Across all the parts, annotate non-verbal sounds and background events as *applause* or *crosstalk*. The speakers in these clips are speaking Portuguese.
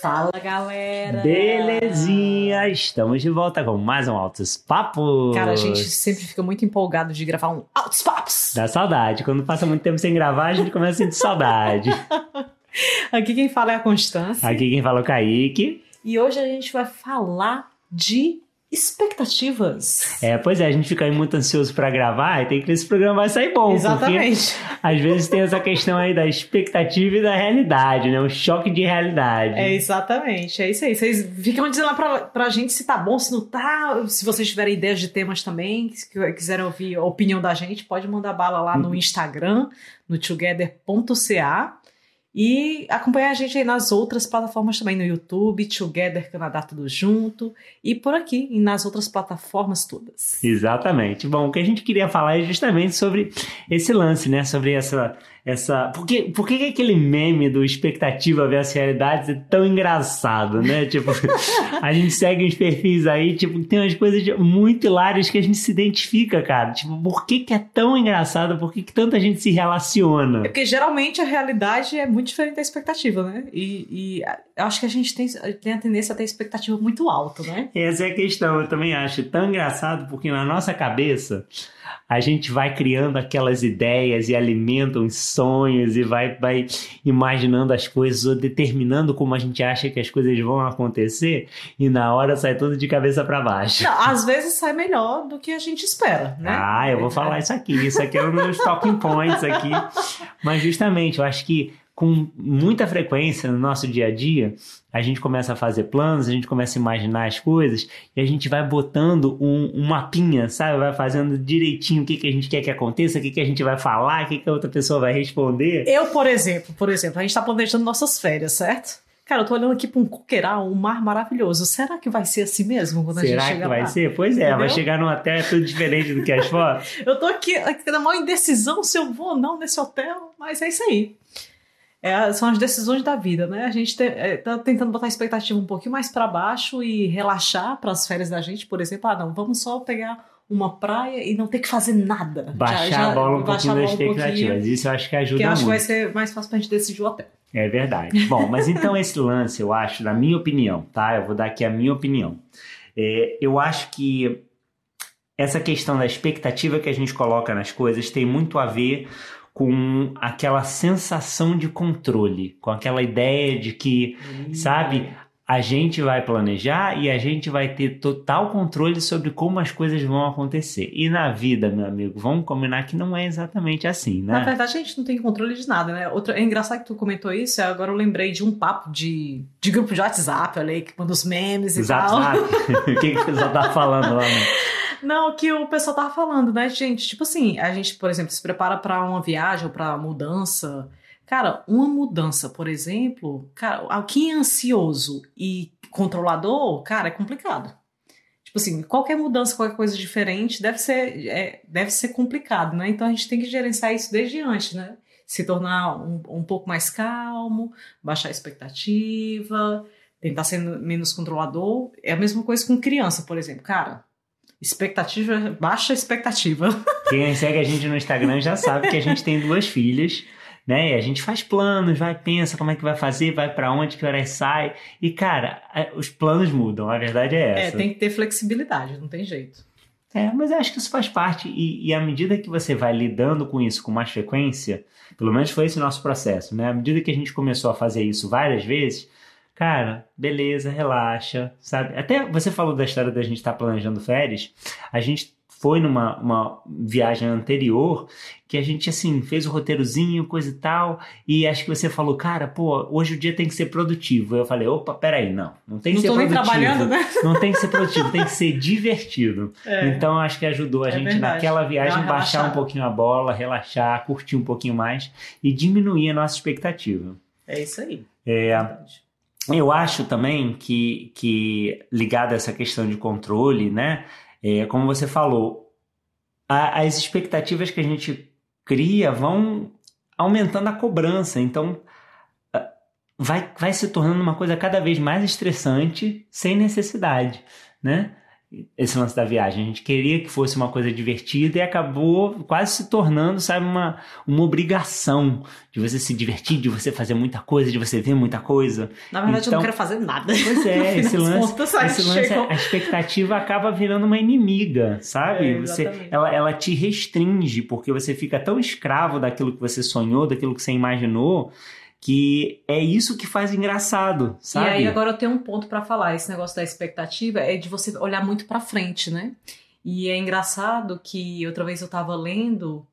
Fala galera! Belezinha! Estamos de volta com mais um Altos Papos! Cara, a gente sempre fica muito empolgado de gravar um Altos Papos! Dá saudade. Quando passa muito tempo sem gravar, a gente começa a sentir saudade. *laughs* Aqui quem fala é a Constância. Aqui quem fala é o Kaique. E hoje a gente vai falar de expectativas. É, pois é, a gente fica aí muito ansioso para gravar e tem que ver se o programa vai sair bom. Exatamente. às vezes tem essa questão aí da expectativa e da realidade, né? O choque de realidade. É, exatamente. É isso aí. Vocês ficam dizendo lá pra, pra gente se tá bom, se não tá. Se vocês tiverem ideias de temas também, se quiserem ouvir a opinião da gente, pode mandar bala lá no Instagram, no together.ca. E acompanhar a gente aí nas outras plataformas também, no YouTube, Together Canadá Tudo Junto, e por aqui, e nas outras plataformas todas. Exatamente. Bom, o que a gente queria falar é justamente sobre esse lance, né? Sobre essa essa. Por que, por que aquele meme do expectativa versus realidade é tão engraçado, né? *laughs* Tipo, a gente segue uns perfis aí, tipo, tem umas coisas muito hilárias que a gente se identifica, cara. Tipo, por que, que é tão engraçado? Por que, que tanta gente se relaciona? É porque geralmente a realidade é muito diferente da expectativa, né? E, e eu acho que a gente tem, tem a tendência a ter expectativa muito alta, né? Essa é a questão, eu também acho tão engraçado, porque na nossa cabeça a gente vai criando aquelas ideias e alimenta os sonhos e vai, vai imaginando as coisas ou determinando como a gente acha que as coisas vão acontecer e na hora sai tudo de cabeça para baixo. Não, às vezes sai melhor do que a gente espera, né? Ah, eu vou falar isso aqui, isso aqui é um dos talking points aqui. Mas justamente, eu acho que com muita frequência no nosso dia a dia, a gente começa a fazer planos, a gente começa a imaginar as coisas e a gente vai botando um, um mapinha, sabe? Vai fazendo direitinho o que, que a gente quer que aconteça, o que, que a gente vai falar, o que, que a outra pessoa vai responder. Eu, por exemplo, por exemplo, a gente está planejando nossas férias, certo? Cara, eu tô olhando aqui para um coqueiral, um mar maravilhoso. Será que vai ser assim mesmo quando Será a gente chegar que vai lá? ser? Pois é, Entendeu? vai chegar num hotel tudo diferente do que as fotos. *laughs* Eu tô aqui, aqui na maior indecisão se eu vou ou não nesse hotel, mas é isso aí. É, são as decisões da vida, né? A gente te, é, tá tentando botar a expectativa um pouquinho mais para baixo e relaxar para as férias da gente, por exemplo. Ah, não, vamos só pegar uma praia e não ter que fazer nada. Baixar Já- já- a bola um pouquinho das um expectativas. Isso eu acho que ajuda Que eu acho que vai muito. ser mais fácil pra gente decidir o hotel. É verdade. Bom, mas então esse lance, eu acho, na minha opinião, tá? Eu vou dar aqui a minha opinião. É, eu acho que essa questão da expectativa que a gente coloca nas coisas tem muito a ver com aquela sensação de controle, com aquela ideia de que, sabe, a gente vai planejar e a gente vai ter total controle sobre como as coisas vão acontecer. E na vida, meu amigo, vamos combinar que não é exatamente assim, né? Na verdade, a gente não tem controle de nada, né? Outra, é engraçado que tu comentou isso, agora eu lembrei de um papo de, de grupo de WhatsApp, olha aí, que manda os memes e Zap, tal. *laughs* *laughs* o que, que o pessoal tá falando lá? Né? Não, que o pessoal tava falando, né, gente? Tipo assim, a gente, por exemplo, se prepara pra uma viagem ou pra mudança. Cara, uma mudança, por exemplo, cara, quem é ansioso e controlador, cara, é complicado. Tipo assim, qualquer mudança, qualquer coisa diferente deve ser, é, deve ser complicado, né? Então a gente tem que gerenciar isso desde antes, né? Se tornar um, um pouco mais calmo, baixar a expectativa, tentar ser menos controlador. É a mesma coisa com criança, por exemplo. Cara, expectativa, baixa expectativa. *laughs* Quem segue a gente no Instagram já sabe que a gente tem duas filhas, né? E a gente faz planos, vai, pensa como é que vai fazer, vai pra onde, que horas sai. E, cara, a- os planos mudam, a verdade é É, essa. tem que ter flexibilidade, não tem jeito. É, mas eu acho que isso faz parte, e, e à medida que você vai lidando com isso com mais frequência, pelo menos foi esse o nosso processo, né? À medida que a gente começou a fazer isso várias vezes, cara, beleza, relaxa, sabe? Até você falou da história da gente estar planejando férias, a gente foi numa uma viagem anterior que a gente, assim, fez o roteirozinho, coisa e tal, e acho que você falou, cara, pô, hoje o dia tem que ser produtivo. Eu falei, opa, peraí, não, não tem que Não ser tô nem produtivo. trabalhando, né? *laughs* Não tem que ser produtivo, tem que ser divertido. É. Então acho que ajudou a É gente verdade. naquela viagem baixar um pouquinho a bola, relaxar, curtir um pouquinho mais e diminuir a nossa expectativa. É isso aí. É, Verdade. Eu acho também que, que ligado a essa questão de controle, né? É, como você falou, a- as expectativas que a gente cria vão aumentando a cobrança. Então vai, vai se tornando uma coisa cada vez mais estressante sem necessidade, né? Esse lance da viagem. A gente queria que fosse uma coisa divertida e acabou quase se tornando, sabe, uma, uma obrigação de você se divertir, de você fazer muita coisa, de você ver muita coisa. Na verdade, então, eu não então quero fazer nada. Pois é, *laughs* esse lance, esse lance a expectativa acaba virando uma inimiga, sabe? É, você, ela, ela te restringe, porque você fica tão escravo daquilo que você sonhou, daquilo que você imaginou, que é isso que faz engraçado, sabe? E aí agora eu tenho um ponto para falar, esse negócio da expectativa é de você olhar muito para frente, né? E é engraçado que outra vez eu tava lendo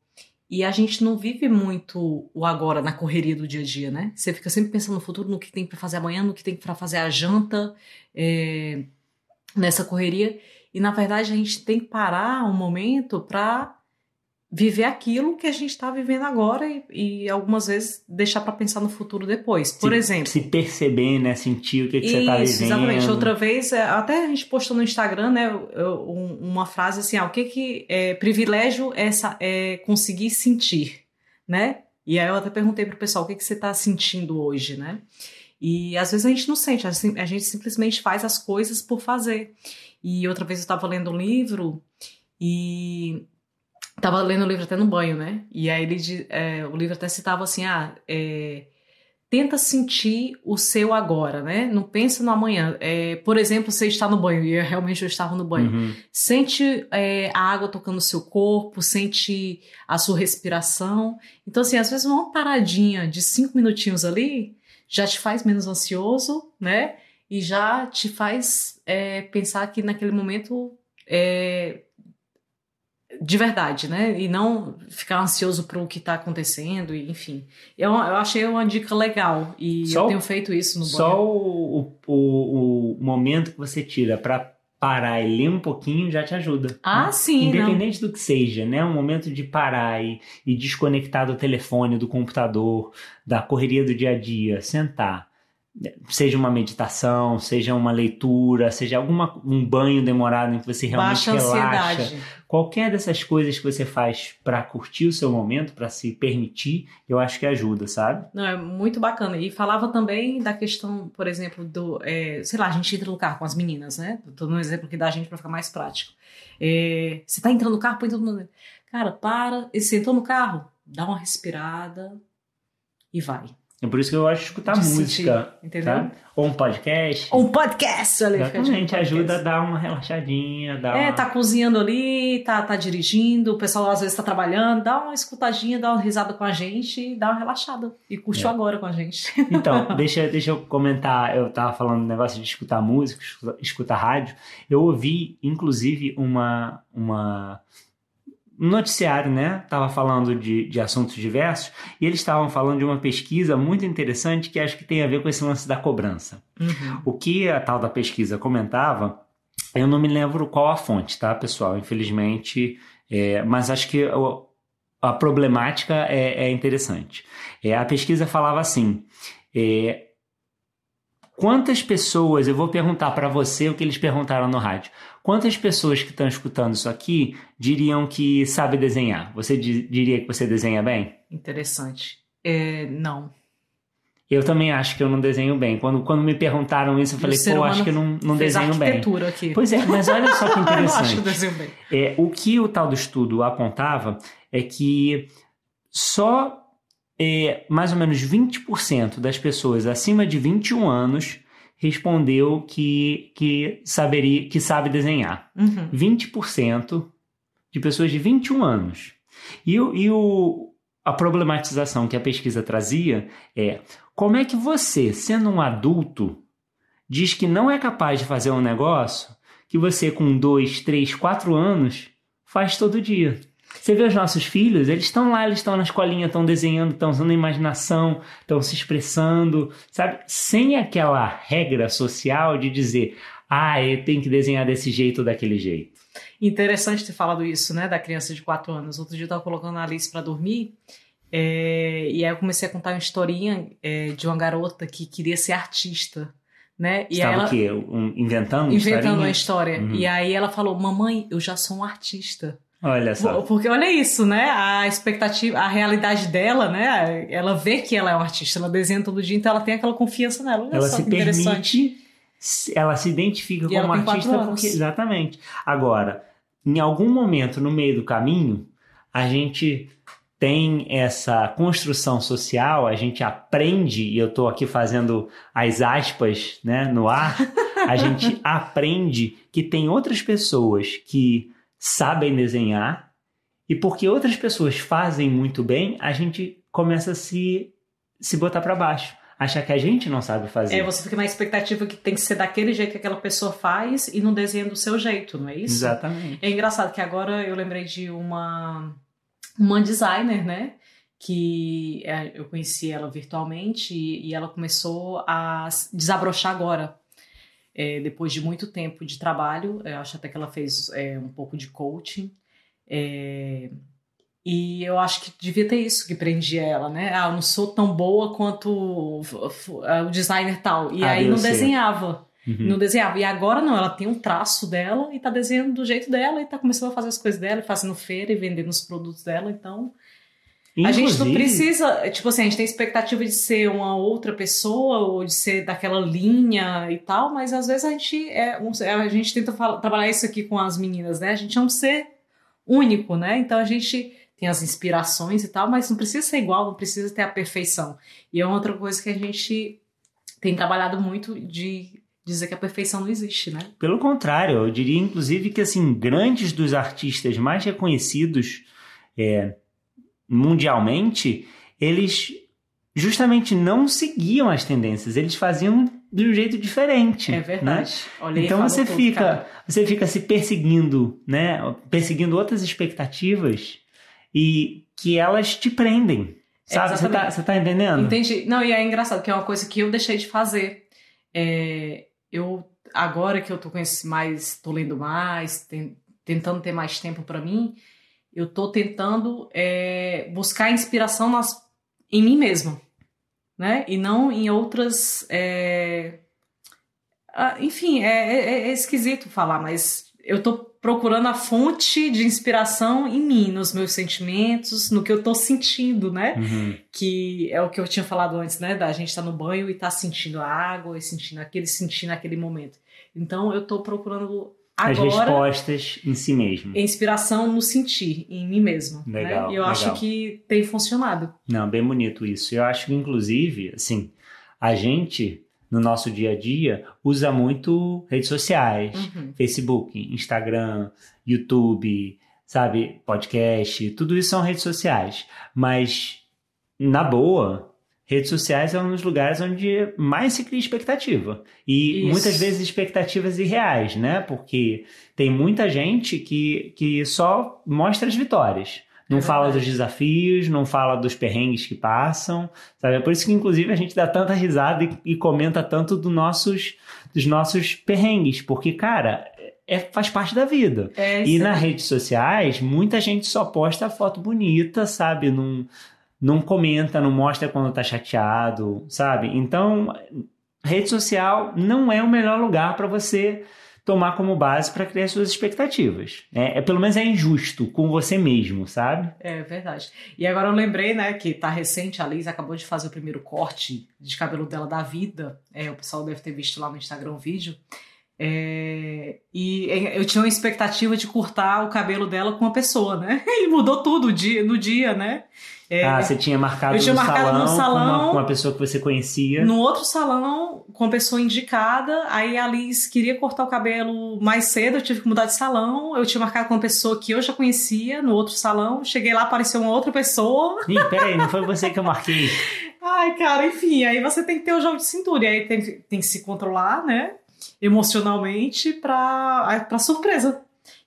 e a gente não vive muito o agora na correria do dia a dia, né? Você fica sempre pensando no futuro, no que tem para fazer amanhã, no que tem para fazer a janta, é, nessa correria. E na verdade a gente tem que parar um momento para viver aquilo que a gente está vivendo agora e, e, algumas vezes deixar para pensar no futuro depois. Por se, exemplo. Se perceber, né? Sentir o que, que você está vivendo. Exatamente. Outra vez, é, até a gente postou no Instagram, né? Uma frase assim: ah, o que que é privilégio é, é conseguir sentir, né? E aí eu até perguntei pro pessoal o que, que você está sentindo hoje, né? E às vezes a gente não sente, a gente simplesmente faz as coisas por fazer. E outra vez eu estava lendo um livro e Tava lendo o livro até no banho, né? E aí ele, é, o livro até citava assim, ah, é, tenta sentir o seu agora, né? Não pensa no amanhã. É, por exemplo, você está no banho, e eu, realmente eu estava no banho. Uhum. Sente é, a água tocando o seu corpo, sente a sua respiração. Então, assim, às vezes uma paradinha de cinco minutinhos ali já te faz menos ansioso, né? E já te faz é, pensar que naquele momento é, de verdade, né? E não ficar ansioso para o que está acontecendo, e, enfim. Eu, eu achei uma dica legal e só eu tenho feito isso no Só o, o, o, momento que você tira para parar e ler um pouquinho já te ajuda. Ah, né? sim. Independente não. do que seja, né? Um momento de parar e, e desconectar do telefone, do computador, da correria do dia a dia, sentar seja uma meditação, seja uma leitura, seja alguma um banho demorado em que você realmente Baixa relaxa. Ansiedade. Qualquer dessas coisas que você faz para curtir o seu momento, para se permitir, eu acho que ajuda, sabe? Não, é muito bacana. E falava também da questão, por exemplo, do, é, sei lá, a gente entra no carro com as meninas, né? Tô dando um exemplo aqui da gente para ficar mais prático. É, você tá entrando no carro, põe todo mundo. Cara, para, e você entrou no carro, dá uma respirada e vai é por isso que eu gosto de escutar de música. Sentir, entendeu? Tá? Ou um podcast. Ou um podcast, olha Exatamente, ajuda a dar uma relaxadinha. Dar é, uma... tá cozinhando ali, tá, tá dirigindo, o pessoal às vezes tá trabalhando, dá uma escutadinha, dá uma risada com a gente, dá uma relaxada. E curte é. agora com a gente. *laughs* Então, deixa, deixa eu comentar. Eu tava falando do negócio de escutar música, escutar rádio. Eu ouvi, inclusive, uma. uma noticiário, né? Tava falando de, de assuntos diversos e eles estavam falando de uma pesquisa muito interessante que acho que tem a ver com esse lance da cobrança. Uhum. O que a tal da pesquisa comentava, eu não me lembro qual a fonte, tá, pessoal? Infelizmente, é, mas acho que a problemática é, é interessante. É, a pesquisa falava assim: é, quantas pessoas, eu vou perguntar para você o que eles perguntaram no rádio. Quantas pessoas que estão escutando isso aqui diriam que sabe desenhar? Você diria que você desenha bem? Interessante. É, não. Eu também acho que eu não desenho bem. Quando, quando me perguntaram isso, eu falei, pô, acho que eu não, não desenho bem. Aqui. Pois é, mas olha só que interessante. *laughs* eu acho que desenho bem. É, o que o tal do estudo apontava é que só é, mais ou menos 20% das pessoas acima de 21 anos respondeu que, que, saberia, que sabe desenhar. Uhum. 20% de pessoas de 21 anos. E, e o, a problematização que a pesquisa trazia é como é que você, sendo um adulto, diz que não é capaz de fazer um negócio que você, com 2, 3, 4 anos, faz todo dia. Você vê os nossos filhos, eles estão lá, eles estão na escolinha, estão desenhando, estão usando a imaginação, estão se expressando, sabe? Sem aquela regra social de dizer, ah, eu tenho que desenhar desse jeito ou daquele jeito. Interessante ter falado isso, né, da criança de 4 anos. Outro dia eu estava colocando a Alice para dormir é, e aí eu comecei a contar uma historinha é, de uma garota que queria ser artista. Né? E Estava ela, o quê? Um, inventando? Inventando uma história. Uhum. E aí ela falou: Mamãe, eu já sou um artista. Olha só. Porque olha isso, né? A expectativa, a realidade dela, né? Ela vê que ela é uma artista, ela desenha todo dia, então ela tem aquela confiança nela. Olha ela só se permite ela se identifica E como artista porque. Exatamente. Agora, em algum momento no meio do caminho, a gente tem essa construção social, a gente aprende, e eu estou aqui fazendo as aspas né, no ar, a gente *laughs* aprende que tem outras pessoas que sabem desenhar, e porque outras pessoas fazem muito bem, a gente começa a se, se botar para baixo. Achar que a gente não sabe fazer. É, você fica na expectativa que tem que ser daquele jeito que aquela pessoa faz e não desenha do seu jeito, não é isso? Exatamente. É engraçado que agora eu lembrei de uma, uma designer, né? Que é, eu conheci ela virtualmente e, ela começou a desabrochar agora. É, depois de muito tempo de trabalho, eu acho até que ela fez é, um pouco de coaching. É, e eu acho que devia ter isso que prendia ela, né? Ah, eu não sou tão boa quanto o, o- o designer tal. E Ah, aí não certo. desenhava. Uhum. Não desenhava. E agora não, ela tem um traço dela e tá desenhando do jeito dela e tá começando a fazer as coisas dela, fazendo feira e vendendo os produtos dela. Então, a gente não Inclusive- precisa, tipo assim, a gente tem expectativa de ser uma outra pessoa ou de ser daquela linha e tal, mas às vezes a gente é, um- a gente tenta fala- trabalhar isso aqui com as meninas, né? A gente é um ser único, né? Então a gente tem as inspirações e tal, mas não precisa ser igual, não precisa ter a perfeição. E é outra coisa que a gente tem trabalhado muito de dizer que a perfeição não existe, né? Pelo contrário, eu diria inclusive que assim, grandes dos artistas mais reconhecidos é, mundialmente, eles justamente não seguiam as tendências, eles faziam de um jeito diferente. É né? verdade. Olha aí, Então você tudo, fica, cara. você fica se perseguindo, né? Perseguindo outras expectativas e que elas te prendem. Sabe? Você tá, você tá entendendo? Entendi. Não, e é engraçado, que é uma coisa que eu deixei de fazer. É, eu, agora que eu tô com esse mais, tô lendo mais, ten- tentando ter mais tempo pra mim, eu tô tentando é, buscar inspiração nas, em mim mesma, né? E não em outras. é, ah, enfim, é, é- é esquisito falar, mas eu tô procurando a fonte de inspiração em mim, nos meus sentimentos, no que eu tô sentindo, né? Uhum. que é o que eu tinha falado antes, né? Da gente estar no banho e tá sentindo a água e sentindo aquele, sentindo aquele momento. Então eu tô procurando As agora respostas em si mesmo. inspiração no sentir, em mim mesmo. Legal, né? E eu acho legal. que tem funcionado. Não, bem bonito isso. Eu acho que, inclusive, assim, a gente, no nosso dia a dia, usa muito redes sociais, Uhum. Facebook, Instagram, YouTube, sabe, podcast, tudo isso são redes sociais. Mas, na boa, redes sociais é um dos lugares onde mais se cria expectativa. E Isso. muitas vezes expectativas irreais, né? Porque tem muita gente que, que só mostra as vitórias. Não É fala dos desafios, não fala dos perrengues que passam, sabe? É por isso que, inclusive, a gente dá tanta risada e, e comenta tanto do nossos, dos nossos perrengues, porque, cara, é, faz parte da vida. É E nas redes sociais, muita gente só posta foto bonita, sabe? Não, não comenta, não mostra quando tá chateado, sabe? Então, rede social não é o melhor lugar para você tomar como base para criar suas expectativas. É, é- pelo menos é injusto com você mesmo, sabe? É verdade. E agora eu lembrei, né, que tá recente, a Liz acabou de fazer o primeiro corte de cabelo dela da vida. É, o pessoal deve ter visto lá no Instagram o vídeo. É, e eu tinha uma expectativa de cortar o cabelo dela com uma pessoa, né? *laughs* E mudou tudo dia, no dia, né? É, ah, você tinha marcado, eu tinha no, marcado salão no com uma, salão. com uma pessoa que você conhecia. no outro salão, com a pessoa indicada, aí a Liz queria cortar o cabelo mais cedo, eu tive que mudar de salão. Eu tinha marcado com uma pessoa que eu já conhecia no outro salão. Cheguei lá, apareceu uma outra pessoa. Ih, peraí, não foi você que eu marquei. *laughs* Ai, cara, enfim, aí você tem que ter o jogo de cintura. E aí tem, tem que se controlar, né? Emocionalmente pra, pra surpresa.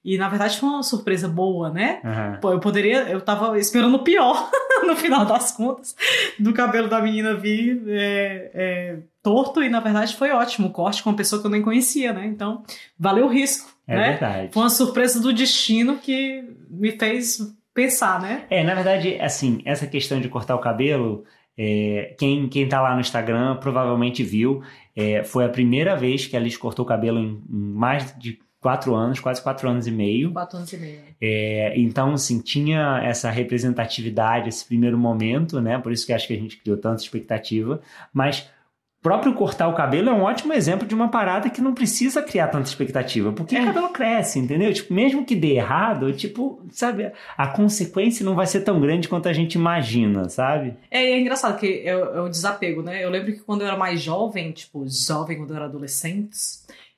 E na verdade foi uma surpresa boa, né? Aham. Pô, eu poderia. Eu tava esperando o pior *laughs* no final das contas, do cabelo da menina vir é, é, torto, e na verdade foi ótimo. Corte com uma pessoa que eu nem conhecia, né? Então, valeu o risco, É né? verdade. Foi uma surpresa do destino que me fez pensar, né? É, na verdade, assim, essa questão de cortar o cabelo, é, quem, quem tá lá no Instagram provavelmente viu. É, foi a primeira vez que a Liz cortou o cabelo em, em mais de quatro anos, quase quatro anos e meio. Quatro anos e meio. É, então, assim, tinha essa representatividade, esse primeiro momento, né? Por isso que acho que a gente criou tanta expectativa. Mas próprio cortar o cabelo é um ótimo exemplo de uma parada que não precisa criar tanta expectativa, porque É. o cabelo cresce, entendeu? Tipo, mesmo que dê errado, tipo, sabe, a consequência não vai ser tão grande quanto a gente imagina, sabe? É, é engraçado que é, é o desapego, né? Eu lembro que quando eu era mais jovem, tipo, jovem, quando eu era adolescente,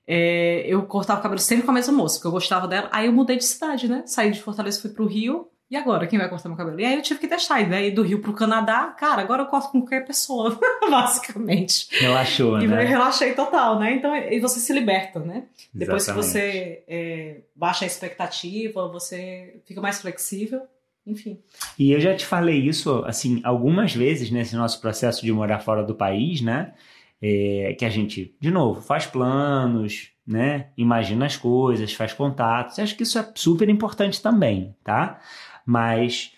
é, eu cortava o cabelo sempre com a mesma moça, porque eu gostava dela. Aí eu mudei de cidade, né? Saí de Fortaleza, fui pro Rio. E agora, quem vai cortar meu cabelo? E aí eu tive que testar. E daí do Rio pro Canadá, cara, agora eu corto com qualquer pessoa, *laughs* basicamente. Relaxou, E né? relaxei total, né? Então, e você se liberta, né? Depois Exatamente. que você é, baixa a expectativa, você fica mais flexível. Enfim. E eu já te falei isso, assim, algumas vezes nesse nosso processo de morar fora do país, né? É, que a gente, de novo, faz planos, né? Imagina as coisas, faz contatos. Acho que isso é super importante também, tá? Mas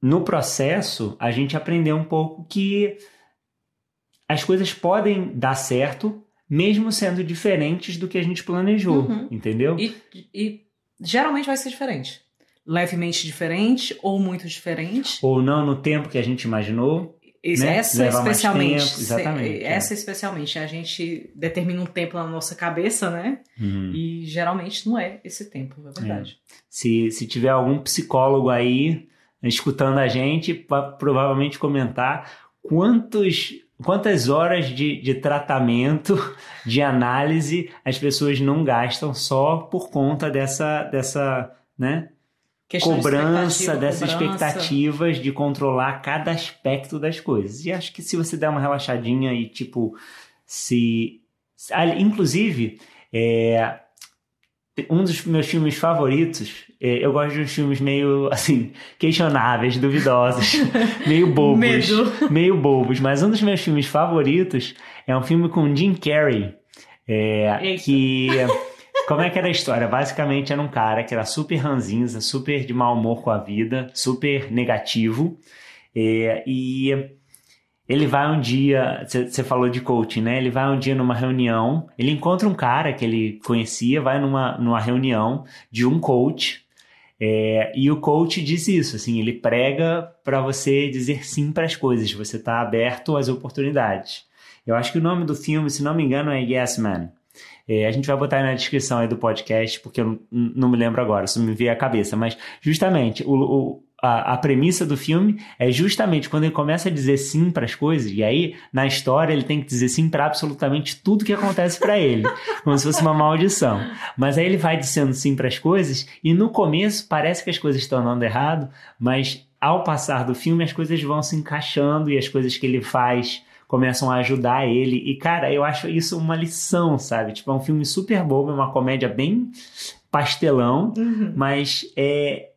no processo, a gente aprendeu um pouco que as coisas podem dar certo, mesmo sendo diferentes do que a gente planejou, Uhum. entendeu? E, e geralmente vai ser diferente. Levemente diferente ou muito diferente. Ou não no tempo que a gente imaginou. Né? Essa Leva especialmente. tempo, exatamente, é. Essa especialmente. A gente determina um tempo na nossa cabeça, né? Uhum. E geralmente não é esse tempo, é verdade. Se, se tiver algum psicólogo aí escutando a gente, provavelmente comentar quantos, quantas horas de, de tratamento, *laughs* de análise as pessoas não gastam só por conta dessa, dessa né, De cobrança, expectativa, dessas cobrança. expectativas de controlar cada aspecto das coisas. E acho que se você der uma relaxadinha e, tipo, se. Inclusive, é, um dos meus filmes favoritos, é, eu gosto de uns filmes meio, *laughs* assim, questionáveis, duvidosos, *laughs* meio bobos. Medo. Meio bobos, mas um dos meus filmes favoritos é um filme com Jim Carrey. É, que. *laughs* Como é que era a história? Basicamente era um cara que era super ranzinza, super de mau humor com a vida, super negativo. É, e ele vai um dia, você falou de coaching, né? Ele vai um dia numa reunião, ele encontra um cara que ele conhecia, vai numa, numa reunião de um coach. é, e o coach diz isso, assim, ele prega para você dizer sim para as coisas, você está aberto às oportunidades. Eu acho que o nome do filme, se não me engano, é Yes Man. É, a gente vai botar na descrição aí do podcast, porque eu não, não me lembro agora, isso me veio à cabeça. Mas, justamente, o, o- a, a premissa do filme é justamente quando ele começa a dizer sim para as coisas, e aí, na história, ele tem que dizer sim para absolutamente tudo que acontece para ele, *laughs* como se fosse uma maldição. Mas aí ele vai dizendo sim para as coisas, e no começo parece que as coisas estão andando errado, mas ao passar do filme, as coisas vão se encaixando e as coisas que ele faz começam a ajudar ele. E, cara, eu acho isso uma lição, sabe? Tipo, é um filme super bobo, é uma comédia bem pastelão, Uhum. mas é,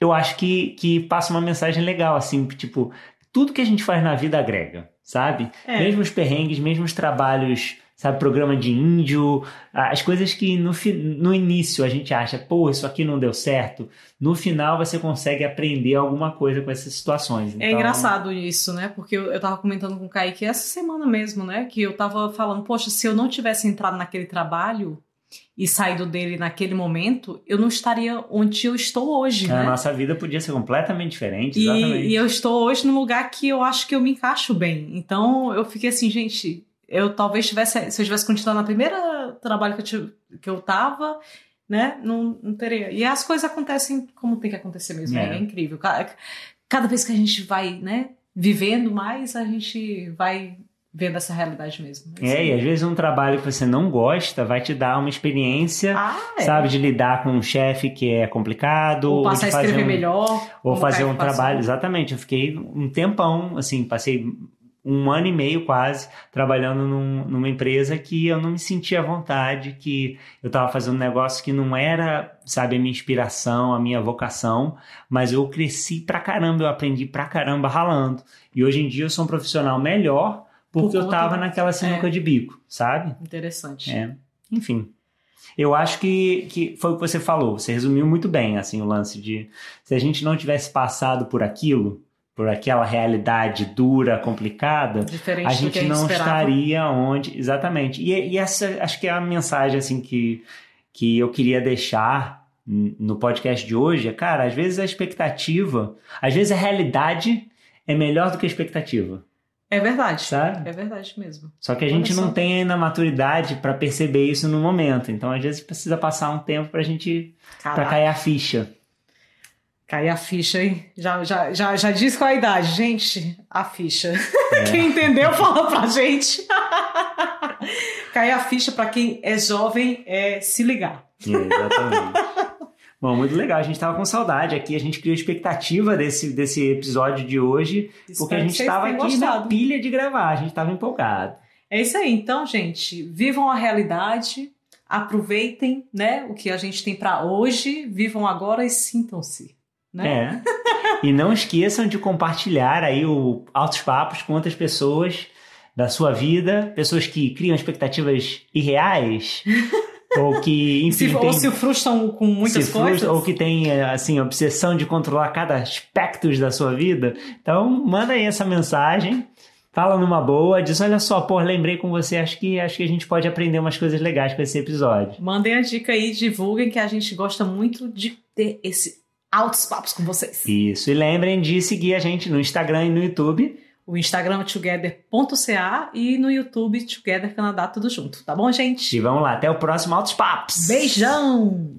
eu acho que, que passa uma mensagem legal, assim, tipo, tudo que a gente faz na vida agrega, sabe? É. Mesmo os perrengues, mesmo os trabalhos, sabe, programa de índio, as coisas que no, no início a gente acha, pô, isso aqui não deu certo, no final você consegue aprender alguma coisa com essas situações. É Então, engraçado isso, né? Porque eu, eu tava comentando com o Kaique essa semana mesmo, né? Que eu tava falando, poxa, se eu não tivesse entrado naquele trabalho e saído dele naquele momento, eu não estaria onde eu estou hoje, A né? nossa vida podia ser completamente diferente, E, exatamente. e eu estou hoje num lugar que eu acho que eu me encaixo bem. Então eu fiquei assim, gente, eu talvez tivesse, se eu tivesse continuado na primeira trabalho que eu, tive- que eu tava, né, não, não teria. E as coisas acontecem como tem que acontecer mesmo, É. é, incrível. Cada, cada vez que a gente vai, né, vivendo mais, a gente vai vendo essa realidade mesmo. É, e às vezes um trabalho que você não gosta vai te dar uma experiência, Ah, é. sabe, de lidar com um chefe que é complicado, Ou passar a de fazer escrever um, melhor. ou fazer um passou. trabalho. Exatamente, eu fiquei um tempão, assim, passei um ano e meio quase trabalhando num- numa empresa que eu não me sentia à vontade, que eu estava fazendo um negócio que não era, sabe, a minha inspiração, a minha vocação, mas eu cresci pra caramba, eu aprendi pra caramba ralando. E hoje em dia eu sou um profissional melhor porque Por eu conta- tava naquela sinuca é. de bico, sabe? Interessante. É. Enfim. Eu acho que, que foi o que você falou. Você resumiu muito bem, assim, o lance de se a gente não tivesse passado por aquilo, por aquela realidade dura, complicada, Diferente a gente a gente não esperava. estaria onde. Exatamente. E, e essa acho que é a mensagem, assim, que, que eu queria deixar no podcast de hoje. É, cara, às vezes a expectativa, às vezes a realidade é melhor do que a expectativa. É verdade. Sabe? É verdade mesmo. Só que a gente Olha não só. tem ainda maturidade pra perceber isso no momento. Então, às vezes, precisa passar um tempo pra gente. pra Caraca, cair a ficha. Cair a ficha, hein? Já, já, já, já diz qual é a idade. Gente, a ficha. É. *laughs* Quem entendeu, fala pra gente. *laughs* cair a ficha pra quem é jovem é se ligar. Exatamente. Bom, muito legal. A gente tava com saudade aqui. A gente criou expectativa desse, desse episódio de hoje, porque Espero a que gente vocês tava tenham aqui na gostado. pilha de gravar. A gente tava empolgado. É isso aí. Então, gente, vivam a realidade, aproveitem, né, o que a gente tem pra hoje, vivam agora e sintam-se, né? É. E não esqueçam de compartilhar aí o Altos Papos com outras pessoas da sua vida, pessoas que criam expectativas irreais, *laughs* ou que, enfim, Se, ou tem- se frustram com muitas se frustra, coisas. ou que tem assim obsessão de controlar cada aspecto da sua vida. Então, manda aí essa mensagem. Fala numa boa, diz: olha só, pô, lembrei com você, acho que acho que a gente pode aprender umas coisas legais com esse episódio. Mandem a dica aí, divulguem que a gente gosta muito de ter esse altos papos com vocês. Isso. E lembrem de seguir a gente no Instagram e no YouTube. O Instagram é together.ca e no YouTube Together Canadá tudo junto, tá bom, gente? E vamos lá, até o próximo Altos Papos! Beijão!